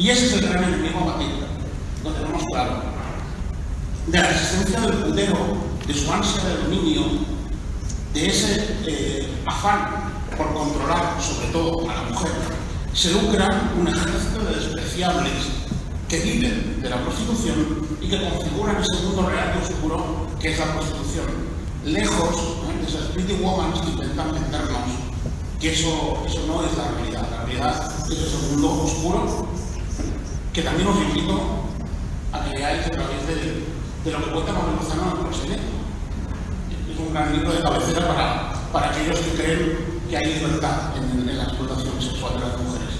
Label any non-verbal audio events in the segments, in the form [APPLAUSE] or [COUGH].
Y ese es el gran enemigo a batir, lo tenemos claro. De la existencia del putero, de su ansia de dominio, de ese eh, afán por controlar sobre todo a la mujer, se lucra un ejército de despreciables que viven de la prostitución y que configuran ese mundo real y oscuro que es la prostitución. Lejos de esas pretty women que intentan vendernos que eso, eso no es la realidad. La realidad es ese mundo oscuro que también os invito a que leáis a través de, de lo que cuenta Manuel Lozano en Proseneto. Es un gran libro de cabecera para, para aquellos que creen que hay libertad en, en la explotación sexual de las mujeres.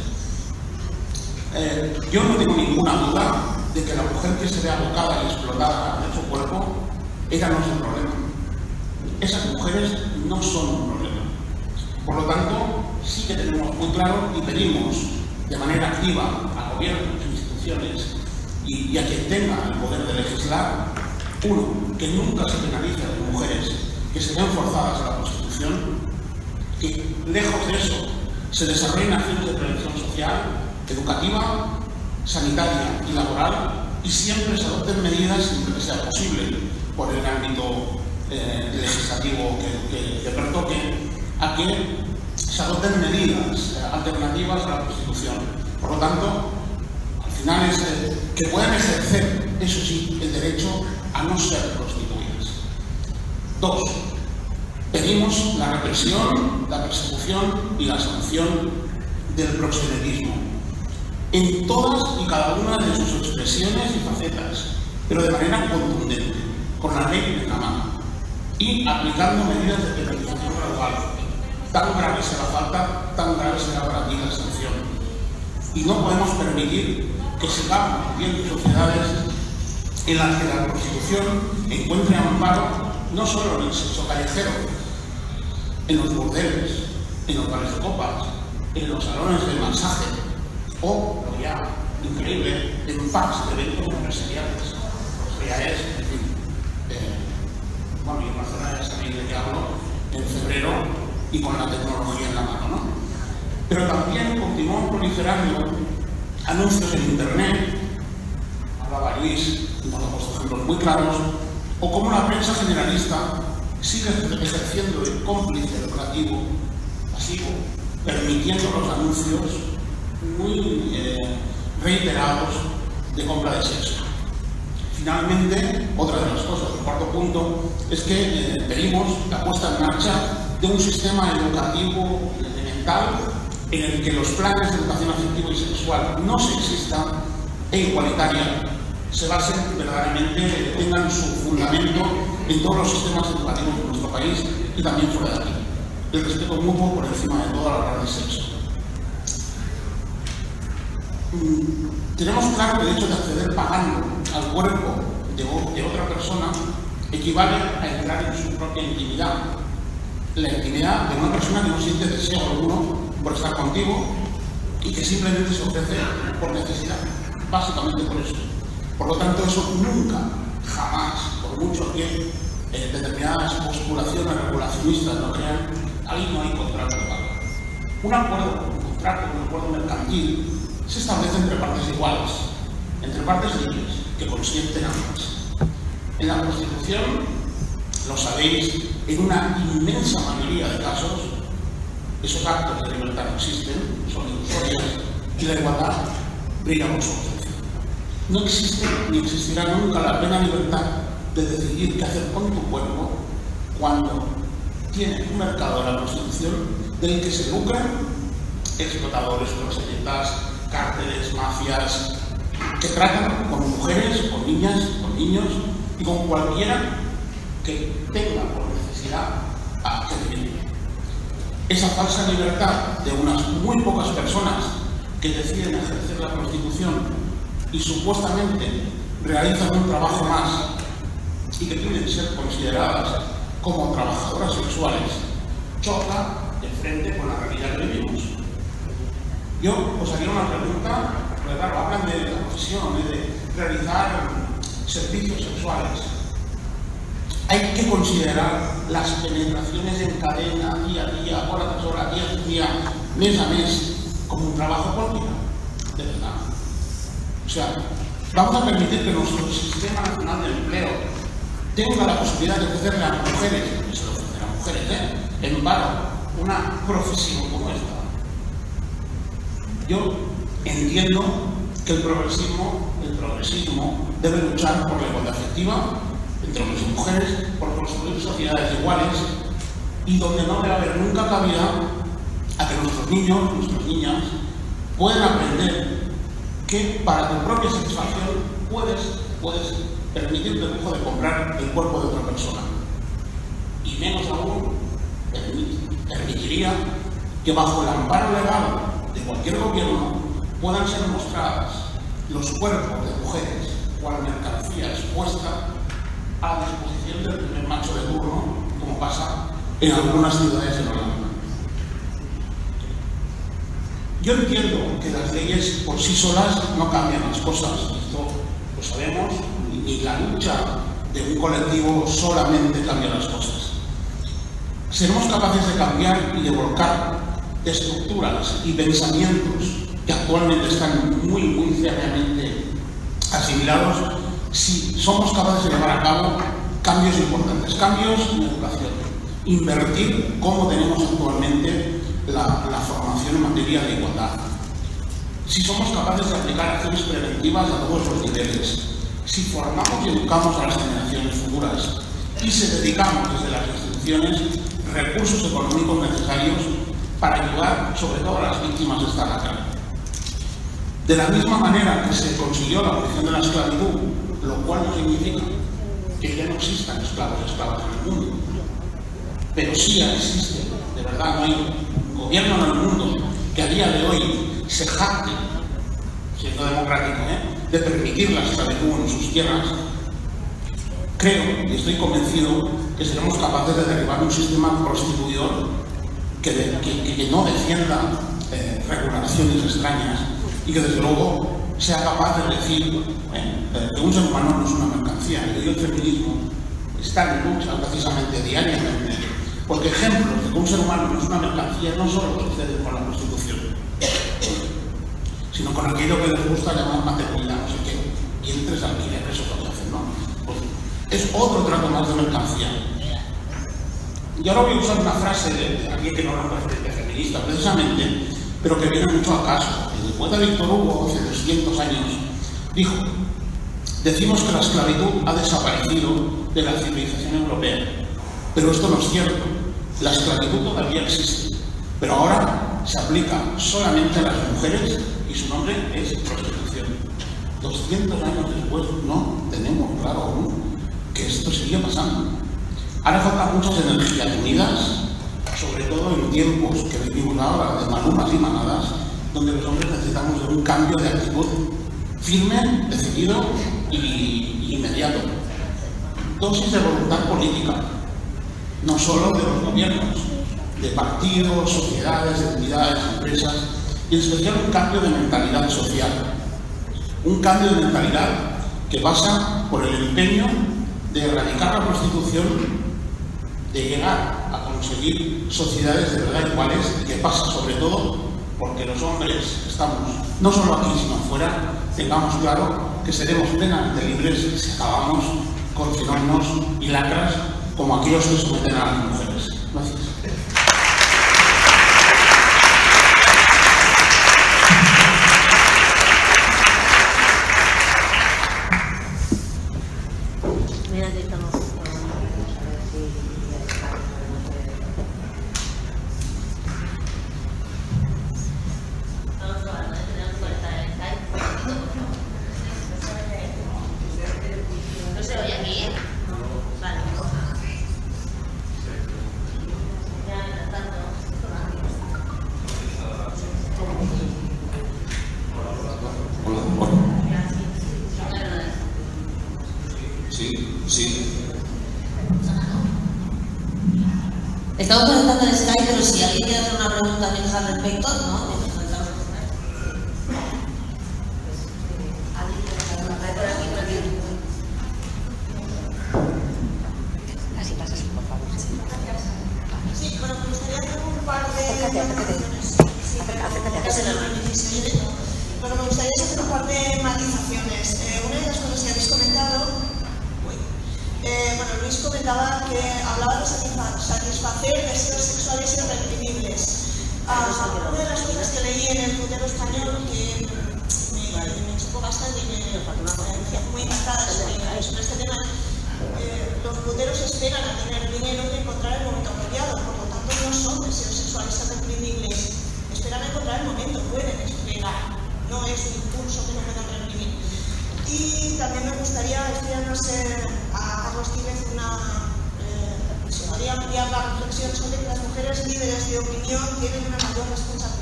Eh, yo no tengo ninguna duda de que la mujer que se ve abocada y explotada en su cuerpo, ella no es el problema. Esas mujeres no son un problema. Por lo tanto, sí que tenemos muy claro y pedimos de manera activa a gobiernos, y, y a quien tenga el poder de legislar, uno, que nunca se penalice a las mujeres que se ven forzadas a la prostitución, que lejos de eso se desarrollen acciones de prevención social, educativa, sanitaria y laboral y siempre se adopten medidas siempre que sea posible por el ámbito eh, legislativo que, que, que pertoque a que se adopten medidas alternativas a la prostitución. Por lo tanto, eh, que puedan ejercer, eso sí, el derecho a no ser prostituidas. Dos, pedimos la represión, la persecución y la sanción del proxenetismo en todas y cada una de sus expresiones y facetas, pero de manera contundente, con la ley en la mano y aplicando medidas de penalización gradual Tan grave será la falta, tan grave será para ti la sanción. Y no podemos permitir que sigamos viviendo sociedades en las que la prostitución encuentre amparo no solo en el sexo callejero, en los bordeles, en los bares de copas, en los salones de masaje o, lo ya increíble, en pubs de eventos empresariales. Eso ya es, en fin, eh, bueno, y en Barcelona ya sabéis de qué hablo, en febrero y con la tecnología en la mano. ¿no? Pero también continúan proliferando anuncios en Internet, hablaba Luis, nos ejemplos muy claros, o como la prensa generalista sigue ejerciendo el cómplice educativo pasivo, permitiendo los anuncios muy eh, reiterados de compra de sexo. Finalmente, otra de las cosas, el cuarto punto, es que eh, pedimos la puesta en marcha de un sistema educativo elemental en el que los planes de educación afectiva y sexual no sexista e igualitaria se basen verdaderamente, tengan su fundamento en todos los sistemas educativos de nuestro país y también fuera de aquí. El respeto mutuo por encima de toda la de sexo. Mm, tenemos claro que el hecho de acceder pagando al cuerpo de, de otra persona equivale a entrar en su propia intimidad la intimidad de una persona que no siente deseo alguno por estar contigo y que simplemente se ofrece por necesidad, básicamente por eso. Por lo tanto, eso nunca, jamás, por mucho que eh, determinadas postulaciones regulacionistas lo crean, ahí no hay contrato de. Un acuerdo, un contrato, un acuerdo mercantil, se establece entre partes iguales, entre partes libres, que consienten ambas. En la Constitución, lo sabéis, en una inmensa mayoría de casos, esos actos de libertad no existen, son ilusorios, y la igualdad brilla su. No existe ni existirá nunca la plena libertad de decidir qué hacer con tu cuerpo cuando tiene un mercado de la prostitución del que se lucran explotadores, prostitutas, cárteles, mafias, que tratan con mujeres, con niñas, con niños y con cualquiera que tenga por a que Esa falsa libertad de unas muy pocas personas que deciden ejercer la prostitución y supuestamente realizan un trabajo más y que tienen que ser consideradas como trabajadoras sexuales, choca de frente con la realidad que vivimos. Yo os haría una pregunta, porque claro, hablan de la profesión, de realizar servicios sexuales. Hay que considerar las penetraciones en cadena, día a día, hora tras hora, día tras día, mes a mes, como un trabajo político. De verdad. O sea, vamos a permitir que nuestro sistema nacional de empleo tenga la posibilidad de ofrecerle a las mujeres, que se lo ofrecerá a mujeres, ¿eh? en paro, una profesión como esta. Yo entiendo que el progresismo, el progresismo debe luchar por la igualdad efectiva entre hombres y mujeres, por construir sociedades iguales y donde no debe haber nunca cabida a que nuestros niños, nuestras niñas, puedan aprender que para tu propia satisfacción puedes, puedes permitirte el lujo de comprar el cuerpo de otra persona. Y menos aún, permitiría que bajo el amparo legal de cualquier gobierno puedan ser mostradas los cuerpos de mujeres cual mercancía expuesta a disposición del primer macho de turno, como pasa en algunas ciudades de Holanda. Yo entiendo que las leyes por sí solas no cambian las cosas, esto lo sabemos, ni la lucha de un colectivo solamente cambia las cosas. Seremos capaces de cambiar y de volcar estructuras y pensamientos que actualmente están muy, muy seriamente asimilados si somos capaces de llevar a cabo cambios importantes, cambios en educación, invertir como tenemos actualmente la, formación en materia de igualdad. Si somos capaces de aplicar acciones preventivas a todos los niveles, si formamos y educamos a las generaciones futuras y se dedicamos desde las instituciones recursos económicos necesarios para ayudar sobre todo a las víctimas de esta lacra. De la misma manera que se consiguió la abolición de la esclavitud, lo cual no significa que ya no existan esclavos y esclavas en el mundo, pero sí existe, de verdad, no hay gobierno en el mundo que a día de hoy se jacte, siendo democrático, ¿eh? de permitir la esclavitud en sus tierras, creo y estoy convencido que seremos capaces de derribar un sistema prostituidor que, que, no defienda eh, regulaciones extrañas y que desde luego sea capaz de decir que un ser humano no es una mercancía y el feminismo está en lucha precisamente diariamente porque ejemplos de que un ser humano no es una mercancía no solo sucede con la prostitución sino con aquello que les gusta llamar maternidad, no sé qué, y entre alquiler, eso que hacen, ¿no? Pues es otro trato más de mercancía. Y ahora voy a usar una frase de alguien que no es de feminista, precisamente, pero que viene mucho a caso poeta Víctor Hugo, hace 200 años, dijo, decimos que la esclavitud ha desaparecido de la civilización europea, pero esto no es cierto. La esclavitud todavía existe, pero ahora se aplica solamente a las mujeres y su nombre es prostitución. 200 años después no tenemos claro aún que esto sigue pasando. Ahora faltan muchas energías unidas, sobre todo en tiempos que vivimos ahora de manumas y manadas, donde los hombres necesitamos de un cambio de actitud firme, decidido y inmediato. Dosis de voluntad política, no solo de los gobiernos, de partidos, sociedades, entidades, empresas, y en especial un cambio de mentalidad social. Un cambio de mentalidad que pasa por el empeño de erradicar la prostitución, de llegar a conseguir sociedades de verdad iguales y que pasa sobre todo porque los hombres estamos, no solo aquí, sino afuera, tengamos claro que seremos plenamente libres si acabamos con y lacras como aquellos que someten a las mujeres. Sí. Estamos conectando el Skype, pero si alguien quiere hacer una pregunta al respecto, ¿no?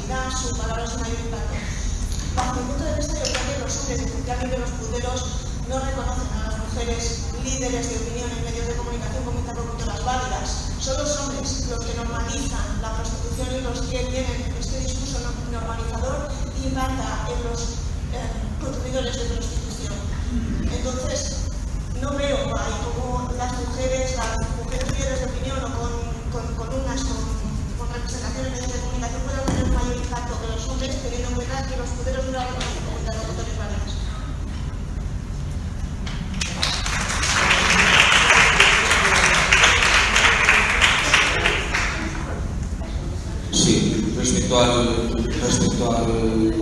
Responsabilidad, su palabra es mayor impacto. Bajo mi punto de vista, yo creo que los hombres, especialmente los puteros, no reconocen a las mujeres líderes de opinión en medios de comunicación como interlocutoras válidas. Son los hombres los que normalizan la prostitución y los que tienen este discurso normalizador impacta en los eh, consumidores de prostitución. Entonces, no veo ahí las mujeres, las mujeres líderes de opinión o con, con columnas, con, con representación en medios de comunicación puedan impacto que los hombres, teniendo en cuenta que los puteros no hablan como interlocutores válidos. Sí, respecto al, respecto al,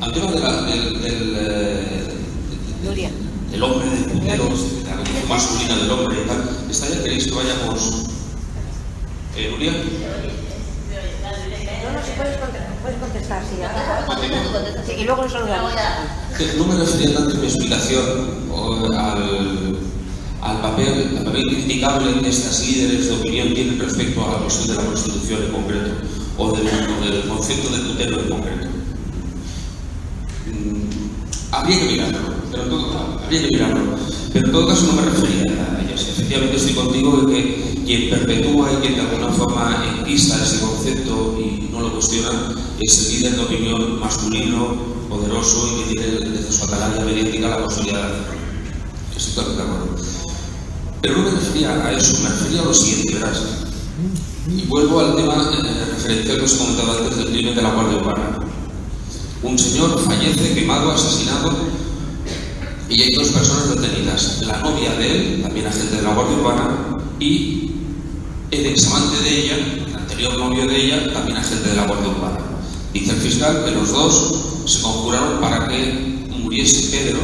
al tema de la- del, del, eh, del hombre, del putero, de la condición masculina del hombre y tal, ¿está ya queréis que vayamos? Eh, Julia? No, no, si puedes contestar, puedes contestar, sí. Ahora. Contestar, sí, y luego nos saludamos. No me refería tanto en mi explicación al, al papel, al papel criticable que estas líderes de opinión tienen respecto a la cuestión de la Constitución en concreto, o del, o del concepto de tutelo en concreto. Mm, habría que mirarlo, pero en todo, habría que mirarlo. Pero en todo caso no me refería a ellas. Efectivamente estoy contigo de que quien perpetúa y quien de alguna forma enquista ese concepto y no lo cuestiona es el líder de opinión masculino, poderoso y que tiene desde su atalaya mediática la posibilidad de hacerlo. Estoy totalmente de acuerdo. Pero no me refería a eso, me refería a lo siguiente, verás. Y vuelvo al tema eh, referencial que os he comentado antes del crimen de la Guardia Urbana. Un señor fallece quemado, asesinado, y hay dos personas detenidas. La novia de él, también agente de la Guardia Urbana, y el examante de ella, el anterior novio de ella, también agente de la Guardia Urbana. Dice el fiscal que los dos se conjuraron para que muriese Pedro,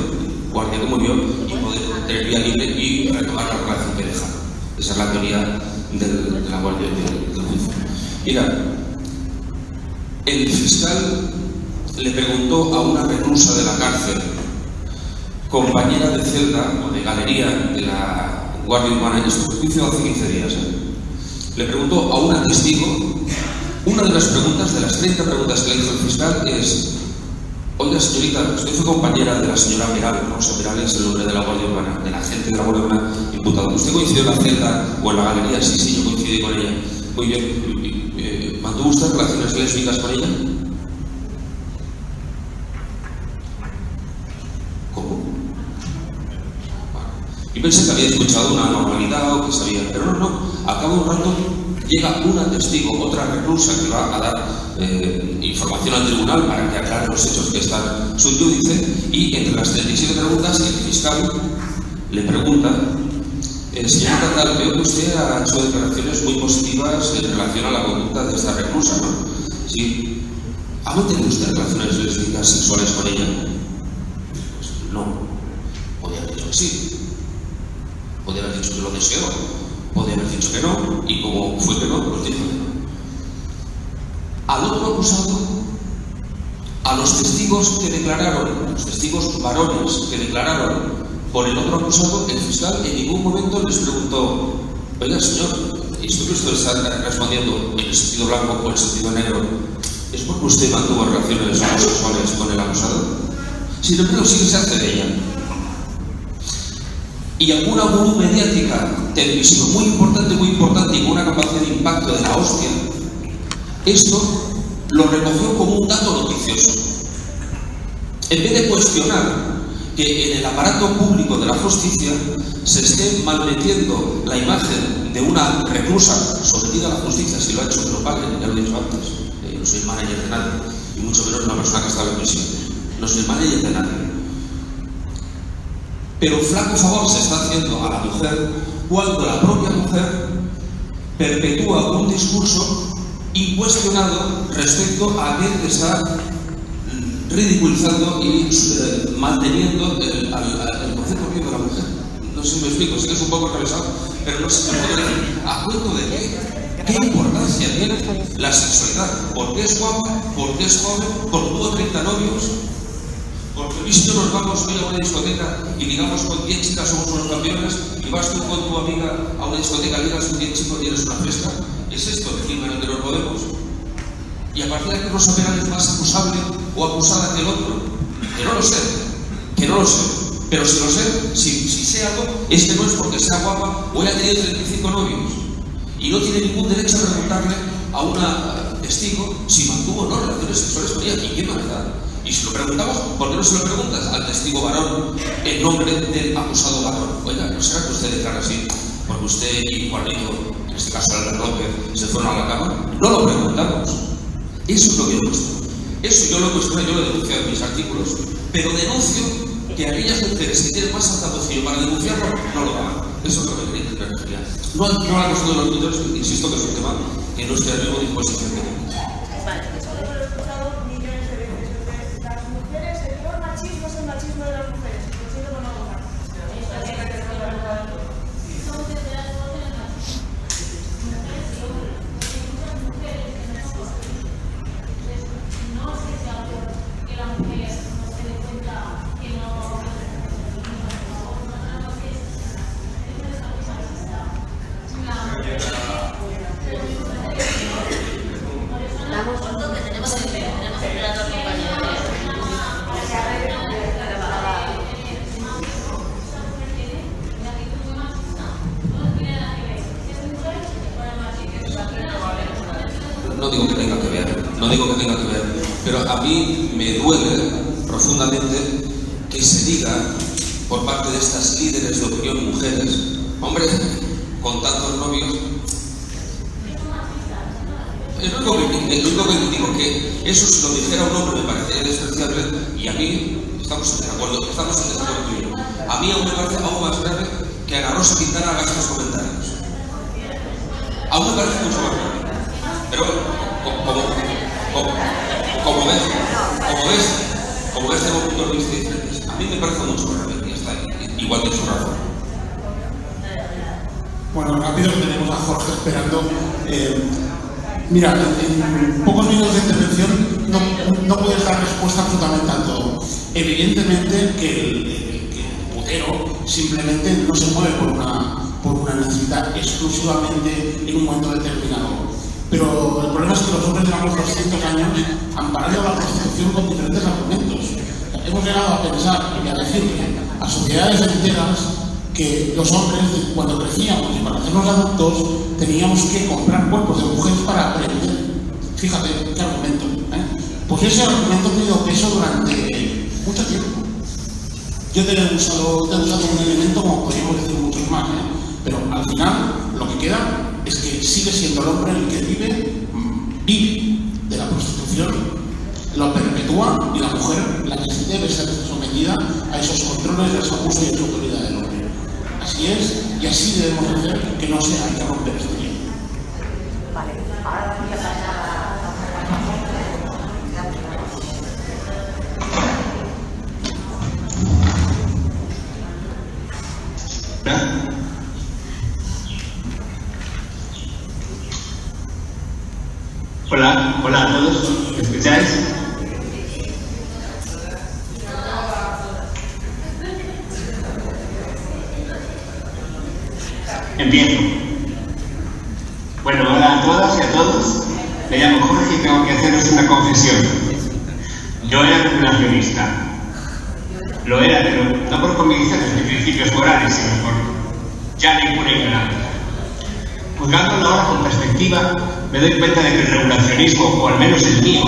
guardia que murió, y poder tener vía libre y retomar la relación que dejaron. Esa es la teoría del- de la Guardia del, del. Mira, el fiscal le preguntó a una reclusa de la cárcel, compañera de celda o de galería de la Guardia Urbana, esto fue juicio hace 15 días, ¿eh? Le preguntó a una testigo, una de las preguntas, de las 30 preguntas que le hizo el fiscal es, oiga señorita, usted fue compañera de la señora Peral, sea, Peral es el nombre de la Guardia Urbana, de la gente de la Guardia Urbana imputado. ¿Usted coincidió en la celda o en la galería? Sí, sí, yo coincidí con ella. Muy bien, eh, ¿mantuvo usted relaciones lésbicas con ella? ¿Cómo? Y pensé que había escuchado una normalidad o que sabía, pero no, no. Al cabo un rato llega una testigo, otra reclusa que va a dar eh, información al tribunal para que aclare los hechos que están suyo, dice, y entre las 37 preguntas el fiscal le pregunta, eh, señorita tal, veo que usted ha hecho declaraciones muy positivas en relación a la conducta de esta reclusa, ¿no? Sí. ¿Ha mantenido usted relaciones lésbicas sexuales con ella? Pues no. Podría haber dicho que sí. Podría haber dicho que lo deseó, podría haber dicho que no, y como fue que no, pues dijo que no. Al otro acusado, a los testigos que declararon, los testigos varones que declararon por el otro acusado, el fiscal en ningún momento les preguntó, oiga señor, ¿esto que usted está respondiendo en el sentido blanco o en el sentido negro es porque usted mantuvo relaciones homosexuales con el acusado? Sin embargo, sí que se hace de ella y alguna gurú mediática televisiva muy importante, muy importante y con una capacidad de impacto de la hostia, esto lo recogió como un dato noticioso. En vez de cuestionar que en el aparato público de la justicia se esté malmetiendo la imagen de una reclusa sometida a la justicia, si lo ha hecho, que lo paguen, ya lo he dicho antes, eh, no soy manager de nadie, y mucho menos una persona que está en prisión. No soy manager de nadie. Pero flaco favor se está haciendo a la mujer cuando la propia mujer perpetúa un discurso incuestionado respecto a aquel que está ridiculizando y eh, manteniendo el, concepto de la mujer. No sé si me explico, sé es un poco atravesado, pero no sé si me. ¿A cuento de qué? ¿Qué importancia tiene la sexualidad? ¿Por qué es guapa? ¿Por qué es joven? ¿Por tuvo 30 novios? Porque isto nos vamos hoy a unha discoteca e digamos con 10 chicas somos os campeones e vas tú con tu amiga a unha discoteca e digas con 10 chicos e eres una festa. Es esto el clima en el que nos movemos. Y a partir de que Rosa operan es más acusable o acusada que el otro. Que no lo sé, que no lo sé. Pero si lo sé, si, si sé algo, este no es porque sea guapa o haya tenido 35 novios. Y no tiene ningún derecho a preguntarle a una eh, testigo si mantuvo o no relaciones sexuales con ella. ¿Y qué maldad? Y si lo preguntamos, ¿por qué no se lo preguntas al testigo varón en nombre del acusado varón? Oiga, ¿no será que usted declara así? Porque usted y Juanito, en este caso Albert López, se fueron a la cama. No lo preguntamos. Eso es lo que yo muestro. Eso yo lo cuestiono, yo lo denuncio en mis artículos, pero denuncio que aquellas mujeres que tienen más altavoz para denunciarlo no lo hagan. Eso es lo que quería referir. No, no la los títulos, insisto que es un tema que no estoy a mismo disposición de Mira, en pocos minutos de intervención no, puedes dar respuesta absolutamente a todo. Evidentemente que el, putero simplemente no se mueve por una, por una necesidad exclusivamente en un momento determinado. Pero el problema es que los hombres llevamos 200 años amparando la prostitución con diferentes argumentos. Hemos llegado a pensar y a decirle a sociedades enteras que los hombres, cuando crecíamos y para hacernos adultos, teníamos que comprar cuerpos de mujeres para aprender. Fíjate qué argumento. ¿eh? Pues ese argumento ha tenido peso durante mucho tiempo. Yo he usado, un elemento como podríamos decir muchos más, ¿eh? pero al final lo que queda es que sigue siendo el hombre el que vive, mm, vive de la prostitución, lo perpetúa y la mujer la que debe ser sometida a esos controles, a ese abuso y a esa autoridad. Así es, y así debemos hacer que no sea hay que romper este Vale, ahora voy a pasar Hola, hola a todos, ¿me escucháis? Empiezo. Bueno, hola a todas y a todos. Me llamo Jorge y tengo que haceros una confesión. Yo era regulacionista. Lo era, pero no por convicciones ni principios morales, sino por ya ninguna ignorancia. Juzgándolo ahora con perspectiva, me doy cuenta de que el regulacionismo, o al menos el mío,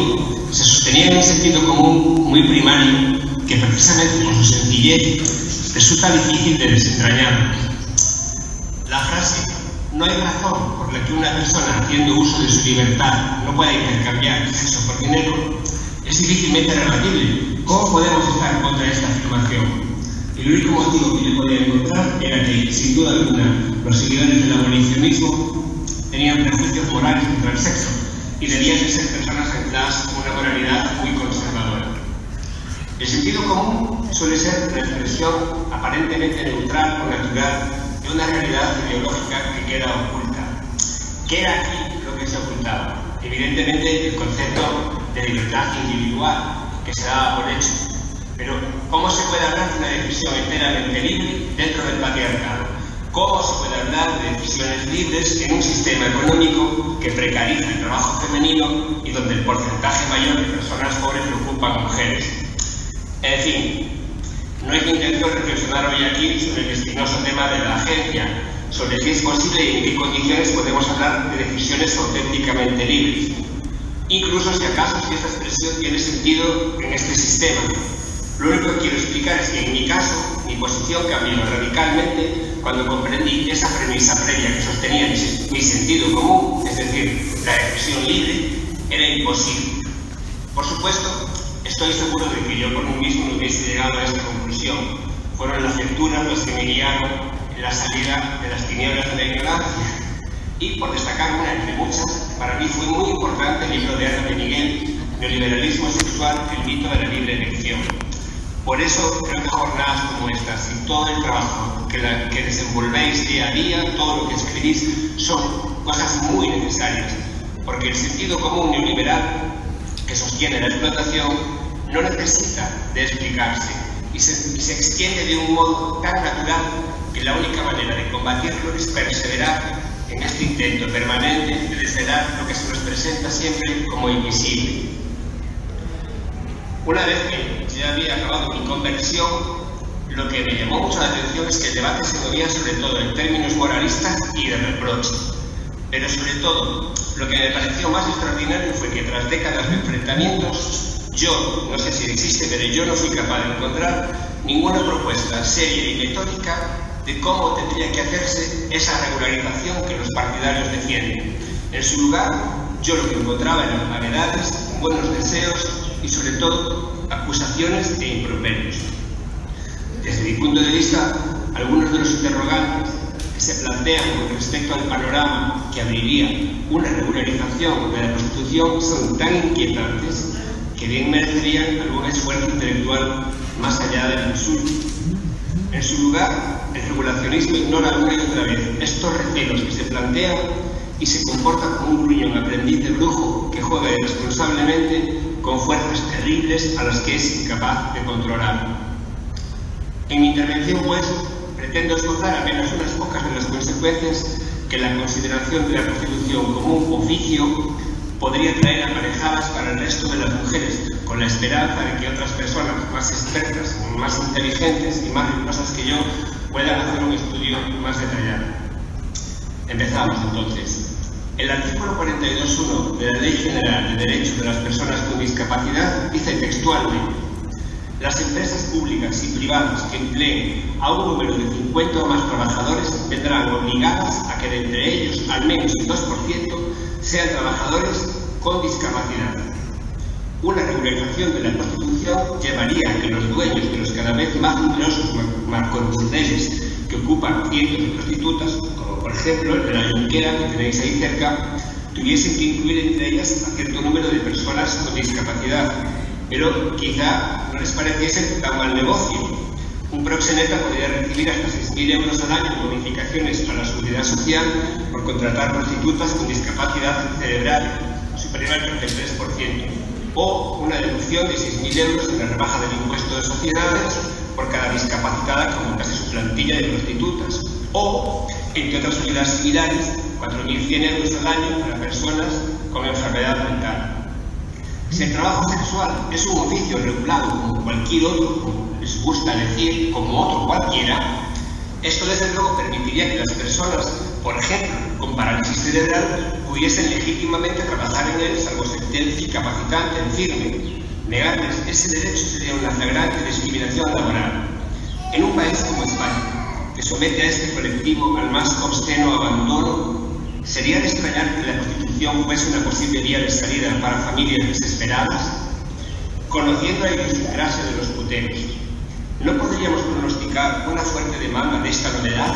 se sostenía en un sentido común muy primario que precisamente por su sencillez resulta difícil de desentrañar. No hay razón por la que una persona haciendo uso de su libertad no pueda intercambiar sexo por dinero. Es difícilmente rebatible. ¿Cómo podemos estar contra esta afirmación? El único motivo que yo podía encontrar era que, sin duda alguna, los seguidores del abolicionismo tenían prejuicios morales contra el sexo y debían de ser personas ancladas con una moralidad muy conservadora. El sentido común suele ser la expresión aparentemente neutral o natural de una realidad ideológica que queda oculta. ¿Qué era aquí lo que se ocultaba? Evidentemente el concepto de libertad individual que se daba por hecho. Pero ¿cómo se puede hablar de una decisión enteramente libre dentro del patriarcado? ¿Cómo se puede hablar de decisiones libres en un sistema económico que precariza el trabajo femenino y donde el porcentaje mayor de personas pobres lo ocupan mujeres? En fin, no mi intención reflexionar hoy aquí sobre el espinoso tema de la agencia, sobre si es posible y en qué condiciones podemos hablar de decisiones auténticamente libres. Incluso si acaso si esta expresión tiene sentido en este sistema. Lo único que quiero explicar es que en mi caso, mi posición cambió radicalmente cuando comprendí esa premisa previa que sostenía mi sentido común, es decir, la expresión libre, era imposible. Por supuesto, estoy seguro de que yo por mí mismo no hubiese llegado a esta conclusión. Fueron las lecturas las que me guiaron en la salida de las tinieblas de la ignorancia. Y por destacar una entre muchas, para mí fue muy importante el libro de Ana de Miguel, Neoliberalismo sexual, el mito de la libre elección. Por eso creo que jornadas como estas y todo el trabajo que, la, que desenvolvéis día a día, todo lo que escribís, son cosas muy necesarias, porque el sentido común neoliberal que sostiene la explotación no necesita de explicarse y se, extiende de un modo tan natural que la única manera de combatirlo es perseverar en este intento permanente de desvelar lo que se nos presenta siempre como invisible. Una vez que ya había acabado mi conversión, lo que me llamó mucho la atención es que el debate se movía sobre todo en términos moralistas y de reproche. Pero sobre todo, lo que me pareció más extraordinario fue que tras décadas de enfrentamientos, yo, no sé si existe, pero yo no fui capaz de encontrar ninguna propuesta seria y metódica de cómo tendría que hacerse esa regularización que los partidarios defienden. En su lugar, yo lo que encontraba eran vaguedades, buenos deseos y sobre todo acusaciones e improperios. Desde mi punto de vista, algunos de los interrogantes que se plantean con respecto al panorama que abriría una regularización de la prostitución son tan inquietantes que bien merecerían algún esfuerzo intelectual más allá del insulto. En su lugar, el regulacionismo ignora una y otra vez estos recelos que se plantean y se comporta como un gruñón aprendiz de brujo que juega irresponsablemente con fuerzas terribles a las que es incapaz de controlar. En mi intervención, pues, pretendo esbozar apenas unas pocas de las consecuencias que la consideración de la prostitución como un oficio podría traer aparejadas para el resto de las mujeres, con la esperanza de que otras personas más expertas, más inteligentes y más rigurosas que yo puedan hacer un estudio más detallado. Empezamos entonces. El artículo 42.1 de la Ley General de Derechos de las Personas con Discapacidad dice textualmente las empresas públicas y privadas que empleen a un número de 50 o más trabajadores vendrán obligadas a que de entre ellos al menos el 2% sean trabajadores con discapacidad. Una regularización de la prostitución llevaría a que los dueños de los cada vez más numerosos marconisdeles que ocupan cientos de prostitutas, como por ejemplo el de la Junquera que tenéis ahí cerca, tuviesen que incluir entre ellas a cierto número de personas con discapacidad, pero quizá no les pareciese tan mal negocio. Un proxeneta podría recibir hasta 6.000 euros al año en bonificaciones a la seguridad social por contratar prostitutas con discapacidad cerebral superior al 33%, o una deducción de 6.000 euros en la rebaja del impuesto de sociedades por cada discapacitada que aumentase su plantilla de prostitutas, o, entre otras unidades similares, 4.100 euros al año para personas con enfermedad mental. Si el trabajo sexual es un oficio regulado como cualquier otro, les gusta decir, como otro cualquiera, esto desde luego permitiría que las personas, por ejemplo, con parálisis cerebral, pudiesen legítimamente trabajar en él salvo sentencia incapacitante en firme. Negarles ese derecho sería una flagrante discriminación laboral. En un país como España, que somete a este colectivo al más obsceno abandono, sería de extrañar que la prostitución fuese una posible vía de salida para familias desesperadas. Conociendo la idiosincrasia de los puteros, ¿no podríamos pronosticar una fuerte demanda de esta novedad?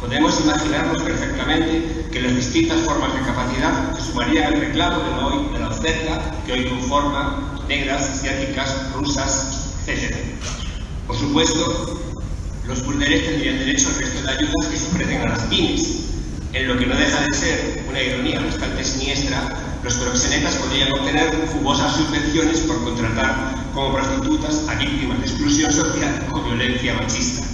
Podemos imaginarnos perfectamente que las distintas formas de capacidad se sumarían al reclamo de hoy, de la oferta que hoy conforma negras, asiáticas, rusas, etc. Por supuesto, los burdeles tendrían derecho al resto de ayudas que se ofrecen a las pymes. En lo que no deja de ser una ironía bastante siniestra, los proxenetas podrían obtener jugosas subvenciones por contratar como prostitutas a víctimas de exclusión social o violencia machista.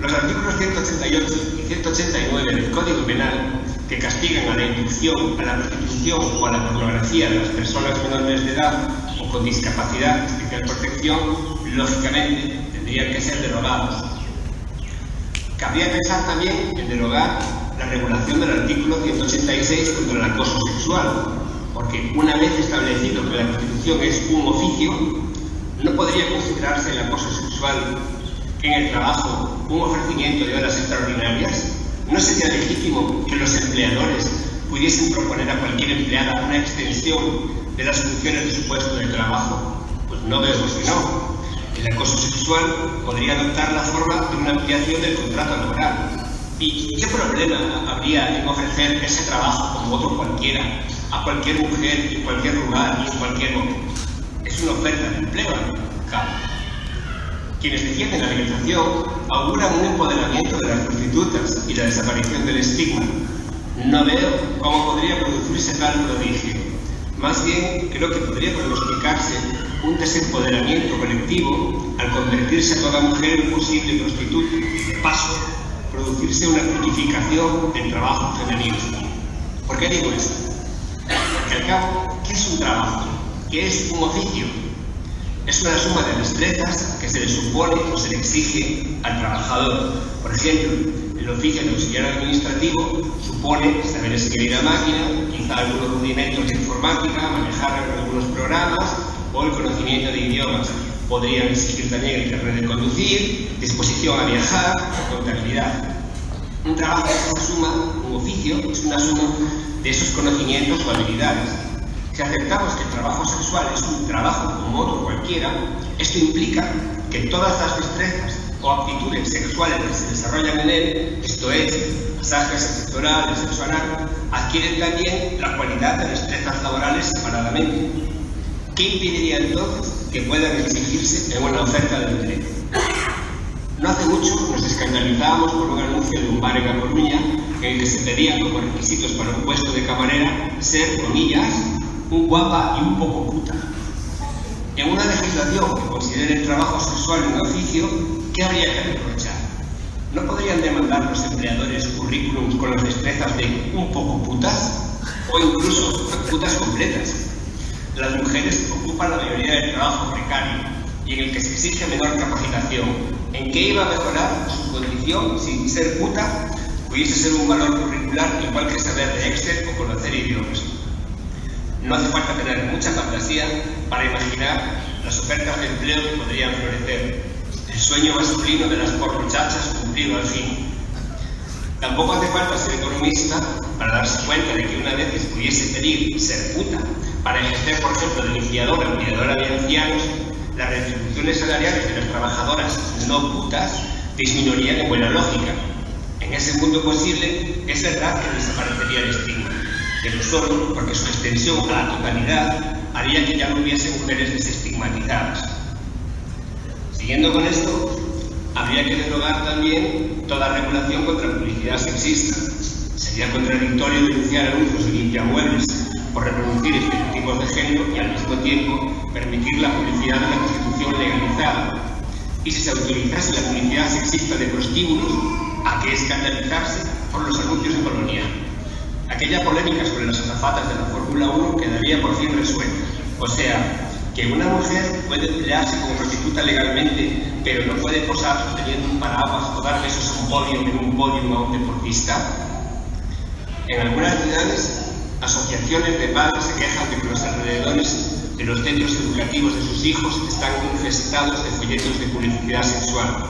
Los artículos 188 y 189 del Código Penal, que castigan a la inducción, a la prostitución o a la pornografía de las personas menores de edad o con discapacidad especial protección, lógicamente tendrían que ser derogados. Cabría pensar también en derogar la regulación del artículo 186 contra el acoso sexual, porque una vez establecido que la prostitución es un oficio, no podría considerarse el acoso sexual en el trabajo un ofrecimiento de horas extraordinarias? ¿No sería legítimo que los empleadores pudiesen proponer a cualquier empleada una extensión de las funciones de su puesto de trabajo? Pues no vemos que no. El acoso sexual podría adoptar la forma de una ampliación del contrato laboral. ¿Y qué problema habría en ofrecer ese trabajo como otro cualquiera, a cualquier mujer, en cualquier lugar y en cualquier momento? Es una oferta de empleo, claro. Quienes defienden la legalización auguran un empoderamiento de las prostitutas y la desaparición del estigma. No veo cómo podría producirse tal prodigio. Más bien, creo que podría pronosticarse un desempoderamiento colectivo al convertirse a toda mujer en posible prostituta paso, producirse una purificación del trabajo femenino. ¿Por qué digo esto? Porque al cabo, ¿qué es un trabajo? ¿Qué es un oficio? Es una suma de destrezas que se le supone o se le exige al trabajador. Por ejemplo, el oficio de auxiliar administrativo supone saber escribir a máquina, quizá algunos rudimentos de informática, manejar algunos programas o el conocimiento de idiomas. Podrían exigir también el carnet de conducir, disposición a viajar contabilidad. Un trabajo es una suma, un oficio es una suma de esos conocimientos o habilidades. Si aceptamos que el trabajo sexual es un trabajo como otro cualquiera, esto implica que todas las destrezas o aptitudes sexuales que se desarrollan en él, esto es, pasajes sexo oral, sexo adquieren también la cualidad de destrezas laborales separadamente. ¿Qué impediría entonces que puedan exigirse en una oferta de empleo? No hace mucho nos escandalizábamos por un anuncio de un bar en La Coruña que se pedían como requisitos para un puesto de camarera ser, comillas, un guapa y un poco puta. En una legislación que considere el trabajo sexual un oficio, ¿qué habría que reprochar? ¿No podrían demandar los empleadores currículums con las destrezas de un poco putas? O incluso putas completas. Las mujeres ocupan la mayoría del trabajo precario y en el que se exige menor capacitación. ¿En qué iba a mejorar su condición si ser puta pudiese ser un valor curricular igual que saber de Excel o conocer idiomas? No hace falta tener mucha fantasía para imaginar las ofertas de empleo que podrían florecer. El sueño masculino de las porrochachas cumplido al fin. Tampoco hace falta ser economista para darse cuenta de que una vez pudiese pedir ser puta para ejercer, por ejemplo, de limpiadora o cuidadora de ancianos, las retribuciones salariales de las trabajadoras no putas disminuirían en buena lógica. En ese mundo posible, es verdad que desaparecería el estigma pero solo porque su extensión a la totalidad haría que ya no hubiese mujeres desestigmatizadas. Siguiendo con esto, habría que derogar también toda regulación contra publicidad sexista. Sería contradictorio denunciar anuncios de limpiamuebles por reproducir estereotipos de género y al mismo tiempo permitir la publicidad de la prostitución legalizada. Y si se autorizase la publicidad sexista de prostíbulos, ¿a qué escandalizarse por los anuncios de colonia? Aquella polémica sobre las azafatas de la Fórmula 1 quedaría por fin resuelta. O sea, que una mujer puede emplearse como prostituta legalmente, pero no puede posar sosteniendo un paraguas o dar besos a un podio en un podio a un deportista. En algunas ciudades, asociaciones de padres se quejan de que los alrededores de los centros educativos de sus hijos están infestados de folletos de publicidad sexual.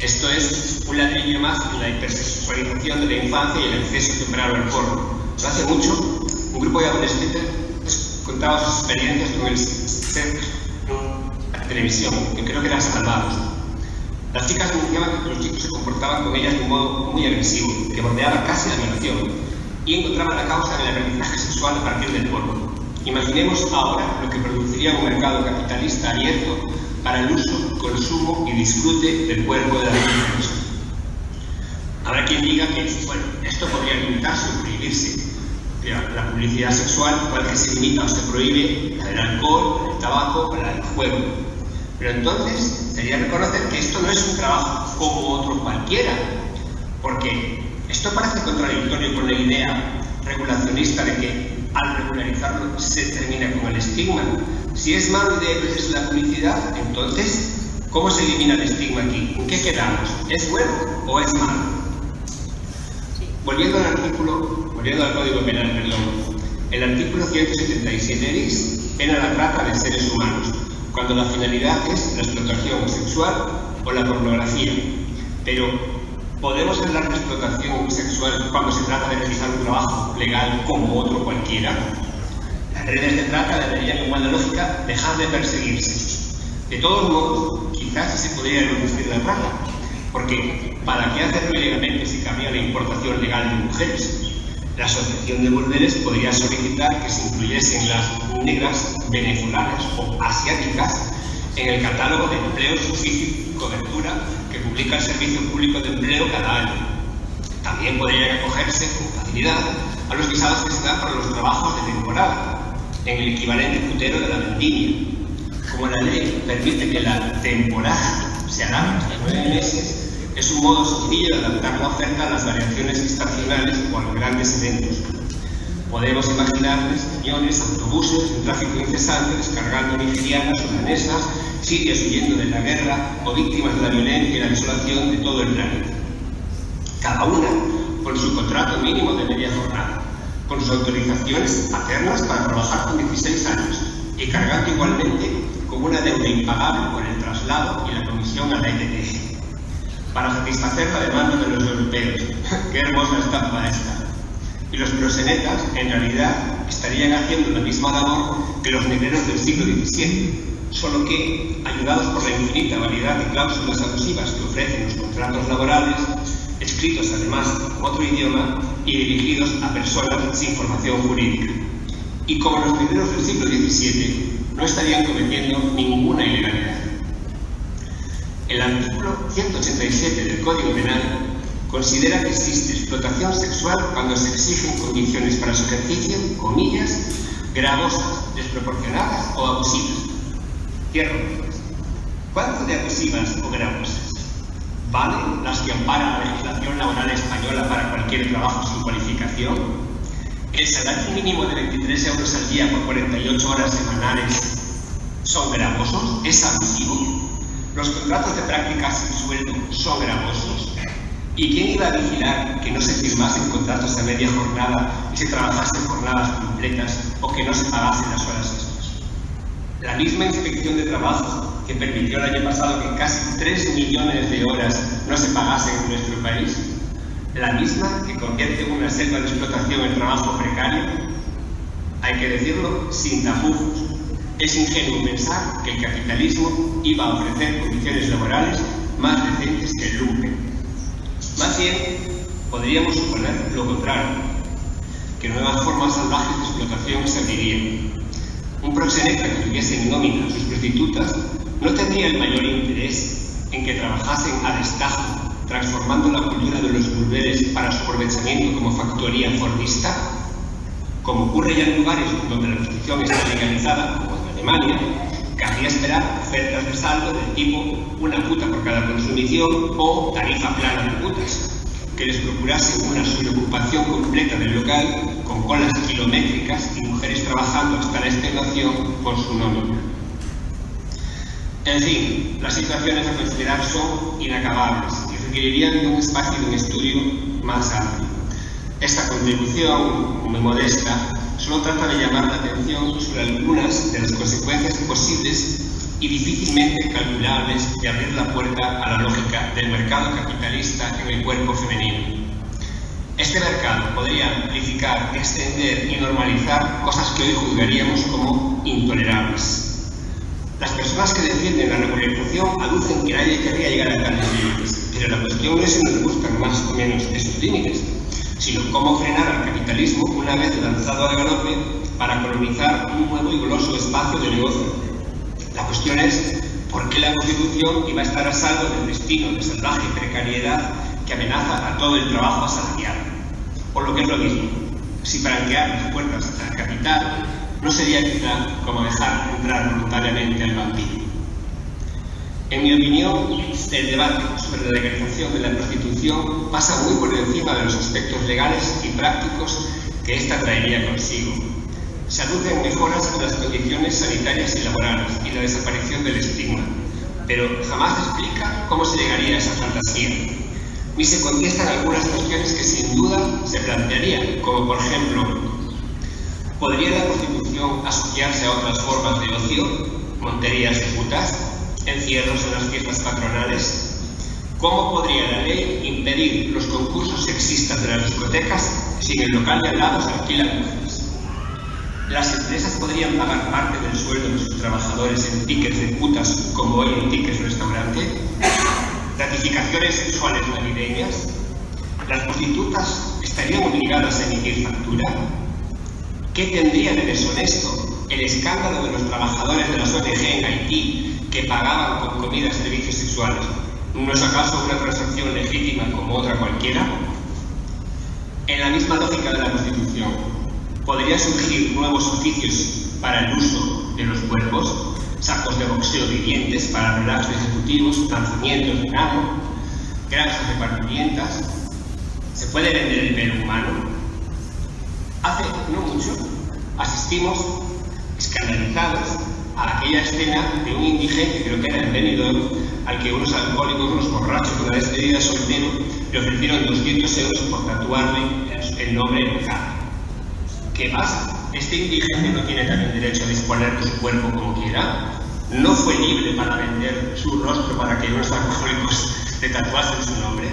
Esto es un ladrillo más en la hipersexualización de la infancia y el exceso temprano al porno. No hace mucho, un grupo de adolescentes contaba sus experiencias con el sexo la televisión, que creo que eran salvados. Las chicas denunciaban que los chicos se comportaban con ellas de un modo muy agresivo, que bordeaba casi la violación, y encontraban la causa del aprendizaje sexual a partir del porno. Imaginemos ahora lo que produciría un mercado capitalista abierto para el uso, consumo y disfrute del cuerpo de las mujeres. Habrá quien diga que esto podría limitarse o prohibirse. La publicidad sexual, igual que se limita o se prohíbe, la del alcohol, el tabaco la del juego. Pero entonces sería reconocer que esto no es un trabajo como otro cualquiera, porque esto parece contradictorio con la idea regulacionista de que al regularizarlo se termina con el estigma. Si es malo de veces la publicidad, entonces, ¿cómo se elimina el estigma aquí? ¿En qué quedamos? ¿Es bueno o es malo? Volviendo al artículo, volviendo al Código Penal, perdón, el artículo 177 bis pena la trata de seres humanos, cuando la finalidad es la explotación sexual o la pornografía. Pero, ¿podemos hablar de explotación sexual cuando se trata de realizar un trabajo legal como otro cualquiera? Las redes de trata deberían, igual de lógica, dejar de perseguirse. De todos modos, quizás se podría reducir la trata, porque ¿para qué hacerlo ilegalmente si cambia la importación legal de mujeres? La Asociación de Burdeles podría solicitar que se incluyesen las negras venezolanas o asiáticas en el catálogo de empleos y cobertura que publica el Servicio Público de Empleo cada año. También podrían acogerse con facilidad a los visados que se dan para los trabajos de temporada, en el equivalente putero de la vendimia. Como la ley permite que la temporada se alargue hasta nueve meses, es un modo sencillo de adaptar la oferta a las variaciones estacionales o a los grandes eventos. Podemos imaginar camiones, autobuses, un tráfico incesante descargando nigerianas, sudanesas, sirias huyendo de la guerra o víctimas de la violencia y la desolación de todo el planeta. Cada una con su contrato mínimo de media jornada, con sus autorizaciones paternas para trabajar con 16 años y cargando igualmente con una deuda impagable por el traslado y la comisión a la ETT para satisfacer la demanda de los europeos. [LAUGHS] Qué hermosa estampa esta. Y los prosenetas, en realidad, estarían haciendo la misma labor que los negreros del siglo XVII, solo que, ayudados por la infinita variedad de cláusulas abusivas que ofrecen los contratos laborales, escritos además en otro idioma y dirigidos a personas sin formación jurídica. Y como los negreros del siglo XVII, no estarían cometiendo ninguna ilegalidad. El artículo 187 del Código Penal considera que existe explotación sexual cuando se exigen condiciones para su ejercicio, comillas, gravosas, desproporcionadas o abusivas. ¿Cuánto de abusivas o gravosas? ¿Valen las que ampara la legislación laboral española para cualquier trabajo sin cualificación? ¿El salario mínimo de 23 euros al día por 48 horas semanales son gravosos? ¿Es abusivo? Los contratos de práctica sin sueldo son gravosos. ¿Y quién iba a vigilar que no se firmasen contratos a media jornada y se trabajasen jornadas completas o que no se pagasen las horas? La misma inspección de trabajo que permitió el año pasado que casi 3 millones de horas no se pagasen en nuestro país, la misma que convierte una selva de explotación en trabajo precario, hay que decirlo sin tapujos, es ingenuo pensar que el capitalismo iba a ofrecer condiciones laborales más decentes que el lumpen. Más bien, podríamos suponer lo contrario, que nuevas formas salvajes de explotación se. Un proxeneta que tuviese en nómina sus prostitutas no tendría el mayor interés en que trabajasen a destajo, transformando la cultura de los burdeles para su aprovechamiento como factoría fordista, como ocurre ya en lugares donde la prostitución está legalizada, Alemania, cabría esperar ofertas de saldo del tipo una puta por cada consumición o tarifa plana de putas, que les procurase una subocupación completa del local con colas kilométricas y mujeres trabajando hasta la extenuación por su nómina. En fin, las situaciones a considerar son inacabables y requerirían un espacio de un estudio más amplio. Esta contribución, muy modesta, solo trata de llamar la atención sobre algunas de las consecuencias posibles y difícilmente calculables de abrir la puerta a la lógica del mercado capitalista en el cuerpo femenino. Este mercado podría amplificar, extender y normalizar cosas que hoy juzgaríamos como intolerables. Las personas que defienden la regularización aducen que nadie querría llegar a tales límites, pero la cuestión es si nos buscan más o menos esos límites, sino cómo frenar al capitalismo una vez lanzado al galope para colonizar un nuevo y goloso espacio de negocio. La cuestión es por qué la Constitución iba a estar a salvo del destino de salvaje precariedad que amenaza a todo el trabajo asalariado. O lo que es lo mismo, si franquear las puertas al capital no sería quizá como dejar entrar voluntariamente al vampiro. En mi opinión, el debate sobre la legalización de la prostitución pasa muy por encima de los aspectos legales y prácticos que ésta traería consigo. Se aducen mejoras en las condiciones sanitarias y laborales y la desaparición del estigma, pero jamás explica cómo se llegaría a esa fantasía, ni se contestan algunas cuestiones que sin duda se plantearían, como por ejemplo, ¿podría la prostitución asociarse a otras formas de ocio, monterías de putas, encierros en las fiestas patronales? ¿Cómo podría la ley impedir los concursos sexistas de las discotecas si en el local de al lado se alquilan mujeres? ¿Las empresas podrían pagar parte del sueldo de sus trabajadores en tickets de putas como hoy en tickets restaurante? ¿Gratificaciones sexuales navideñas? ¿Las prostitutas estarían obligadas a emitir factura? ¿Qué tendría de deshonesto el escándalo de los trabajadores de las ONG en Haití que pagaban con comida servicios sexuales? ¿No es acaso una transacción legítima como otra cualquiera? En la misma lógica de la Constitución, ¿podrían surgir nuevos oficios para el uso de los cuerpos? Sacos de boxeo vivientes para relatos ejecutivos, lanzamientos de nado, granjas de parturientas. ¿Se puede vender el pelo humano? Hace no mucho asistimos escandalizados a aquella escena de un indigente, creo que era el Benidorm, al que unos alcohólicos, unos borrachos una despedida soltero, le ofrecieron 200 euros por tatuarle el nombre en cara. ¿Qué pasa? ¿Este indigente no tiene también derecho a disponer de su cuerpo como quiera? ¿No fue libre para vender su rostro para que unos alcohólicos le tatuasen su nombre?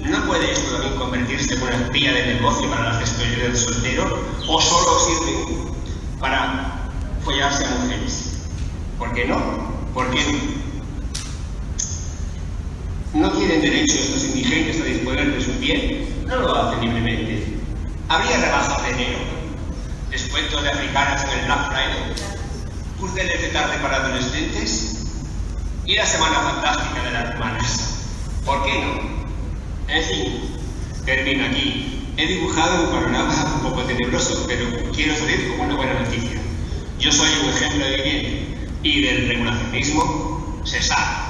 ¿No puede esto también convertirse en una espía de negocio para las despedidas del soltero? ¿O solo sirve para follarse a mujeres? ¿Por qué no? ¿Por qué no? ¿No tienen derecho estos indigentes a disponer de su piel? No lo hacen libremente. ¿Habría rebajas de enero? ¿Descuentos de africanas en el Black Friday? ¿Curteles de tarde para adolescentes? ¿Y la semana fantástica de las hermanas? ¿Por qué no? En fin, termino aquí. He dibujado un panorama un poco tenebroso, pero quiero salir con una buena noticia. Yo soy un ejemplo de quién y del regulacionismo se sabe.